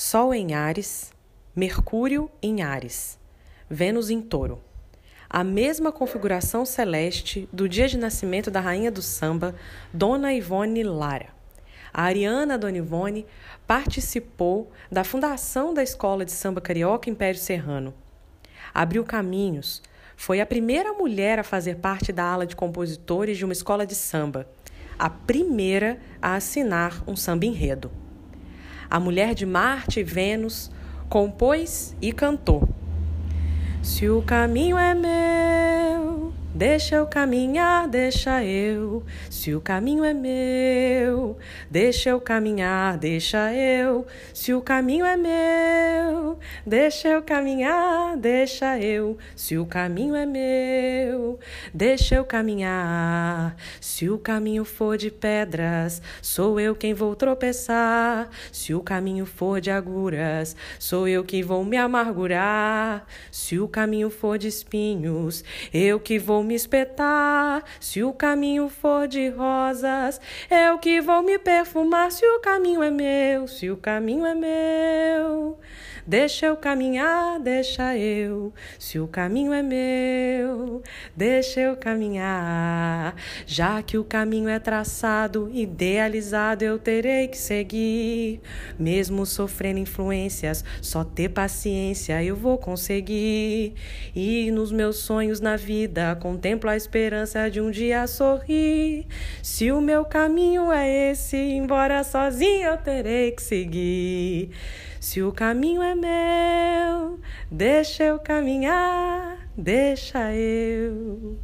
Sol em Ares, Mercúrio em Ares, Vênus em Touro. A mesma configuração celeste do dia de nascimento da rainha do samba, Dona Ivone Lara. A Ariana Dona Ivone participou da fundação da Escola de Samba Carioca Império Serrano. Abriu caminhos, foi a primeira mulher a fazer parte da ala de compositores de uma escola de samba, a primeira a assinar um samba enredo a mulher de Marte e Vênus, compôs e cantou. Se o caminho é meu, Deixa eu caminhar, deixa eu. Se o caminho é meu, deixa eu caminhar, deixa eu. Se o caminho é meu, deixa eu caminhar, deixa eu. Se o caminho é meu, deixa eu caminhar. Se o caminho for de pedras, sou eu quem vou tropeçar. Se o caminho for de agulhas, sou eu que vou me amargurar. Se o caminho for de espinhos, eu que vou me espetar. Se o caminho for de rosas, eu que vou me perfumar. Se o caminho é meu, se o caminho é meu. Deixa eu caminhar, deixa eu. Se o caminho é meu, deixa eu caminhar. Já que o caminho é traçado, idealizado, eu terei que seguir. Mesmo sofrendo influências, só ter paciência eu vou conseguir. E nos meus sonhos na vida, contemplo a esperança de um dia sorrir. Se o meu caminho é esse, embora sozinho eu terei que seguir. Se o caminho é meu, deixa eu caminhar, deixa eu.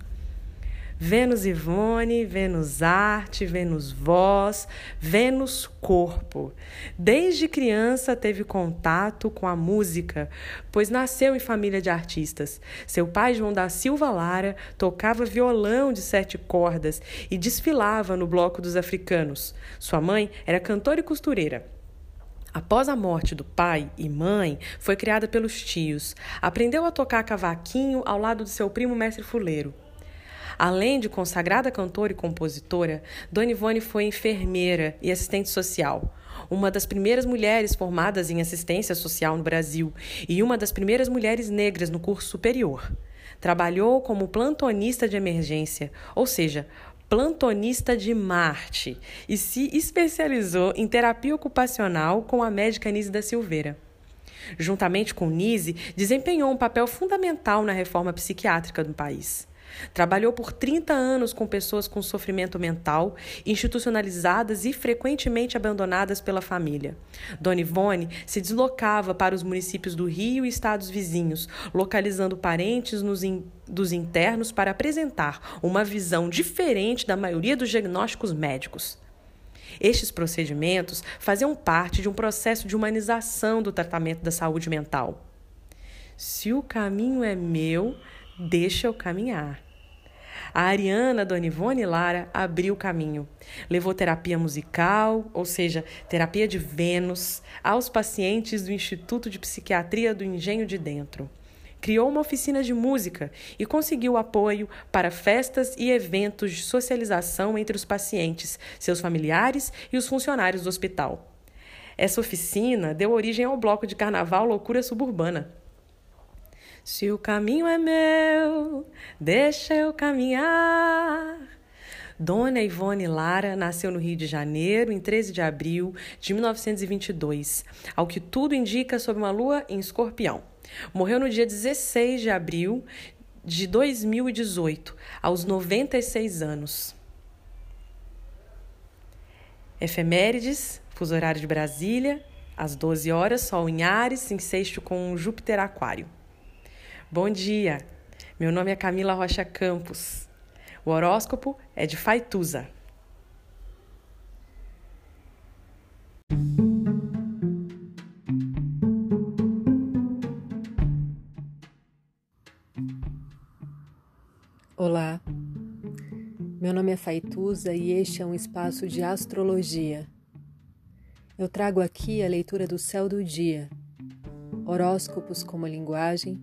Vênus Ivone, Vênus Arte, Vênus Voz, Vênus Corpo. Desde criança teve contato com a música, pois nasceu em família de artistas. Seu pai, João da Silva Lara, tocava violão de sete cordas e desfilava no Bloco dos Africanos. Sua mãe era cantora e costureira. Após a morte do pai e mãe, foi criada pelos tios. Aprendeu a tocar cavaquinho ao lado do seu primo mestre fuleiro. Além de consagrada cantora e compositora, Dona Ivone foi enfermeira e assistente social, uma das primeiras mulheres formadas em assistência social no Brasil e uma das primeiras mulheres negras no curso superior. Trabalhou como plantonista de emergência, ou seja, plantonista de Marte e se especializou em terapia ocupacional com a médica Nise da Silveira. Juntamente com Nise, desempenhou um papel fundamental na reforma psiquiátrica do país. Trabalhou por 30 anos com pessoas com sofrimento mental, institucionalizadas e frequentemente abandonadas pela família. Dona Ivone se deslocava para os municípios do Rio e estados vizinhos, localizando parentes in dos internos para apresentar uma visão diferente da maioria dos diagnósticos médicos. Estes procedimentos faziam parte de um processo de humanização do tratamento da saúde mental. Se o caminho é meu, deixa eu caminhar. A Ariana Dona Ivone Lara abriu o caminho. Levou terapia musical, ou seja, terapia de Vênus, aos pacientes do Instituto de Psiquiatria do Engenho de Dentro. Criou uma oficina de música e conseguiu apoio para festas e eventos de socialização entre os pacientes, seus familiares e os funcionários do hospital. Essa oficina deu origem ao bloco de carnaval Loucura Suburbana. Se o caminho é meu, deixa eu caminhar. Dona Ivone Lara nasceu no Rio de Janeiro em 13 de abril de 1922, ao que tudo indica sob uma lua em escorpião. Morreu no dia 16 de abril de 2018, aos 96 anos. Efemérides, fuso horário de Brasília, às 12 horas, Sol em Ares, em sexto com Júpiter Aquário. Bom dia, meu nome é Camila Rocha Campos. O horóscopo é de Faituza. Olá, meu nome é Faituza e este é um espaço de astrologia. Eu trago aqui a leitura do céu do dia, horóscopos como linguagem